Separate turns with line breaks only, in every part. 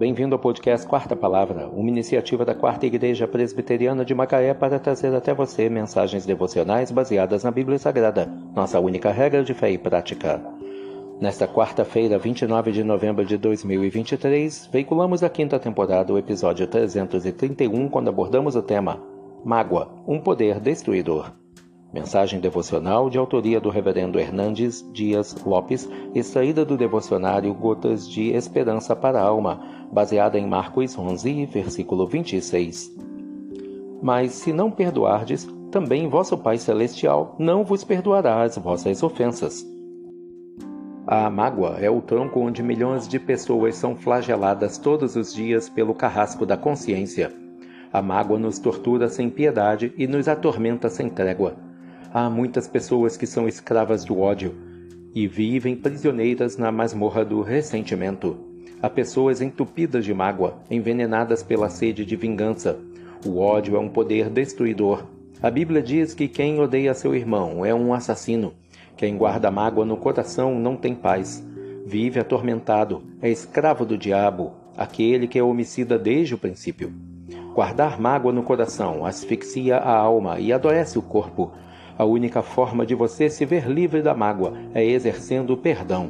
Bem-vindo ao podcast Quarta Palavra, uma iniciativa da Quarta Igreja Presbiteriana de Macaé para trazer até você mensagens devocionais baseadas na Bíblia Sagrada, nossa única regra de fé e prática. Nesta quarta-feira, 29 de novembro de 2023, veiculamos a quinta temporada, o episódio 331, quando abordamos o tema Mágoa, um poder destruidor. Mensagem devocional de autoria do Reverendo Hernandes Dias Lopes, extraída do devocionário Gotas de Esperança para a Alma, baseada em Marcos 11, versículo 26. Mas se não perdoardes, também vosso Pai Celestial não vos perdoará as vossas ofensas. A mágoa é o tronco onde milhões de pessoas são flageladas todos os dias pelo carrasco da consciência. A mágoa nos tortura sem piedade e nos atormenta sem trégua. Há muitas pessoas que são escravas do ódio e vivem prisioneiras na masmorra do ressentimento. Há pessoas entupidas de mágoa, envenenadas pela sede de vingança. O ódio é um poder destruidor. A Bíblia diz que quem odeia seu irmão é um assassino. Quem guarda mágoa no coração não tem paz. Vive atormentado, é escravo do diabo, aquele que é homicida desde o princípio. Guardar mágoa no coração asfixia a alma e adoece o corpo. A única forma de você se ver livre da mágoa é exercendo o perdão.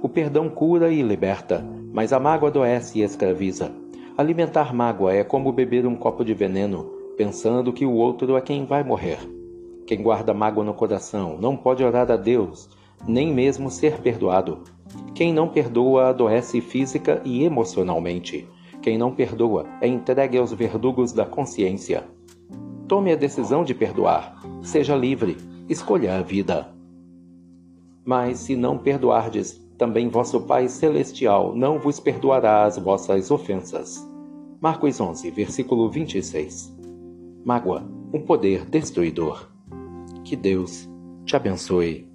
O perdão cura e liberta, mas a mágoa adoece e escraviza. Alimentar mágoa é como beber um copo de veneno, pensando que o outro é quem vai morrer. Quem guarda mágoa no coração não pode orar a Deus, nem mesmo ser perdoado. Quem não perdoa adoece física e emocionalmente. Quem não perdoa é entregue aos verdugos da consciência. Tome a decisão de perdoar. Seja livre. Escolha a vida. Mas se não perdoardes, também vosso Pai Celestial não vos perdoará as vossas ofensas. Marcos 11, versículo 26. Mágoa, um poder destruidor. Que Deus te abençoe.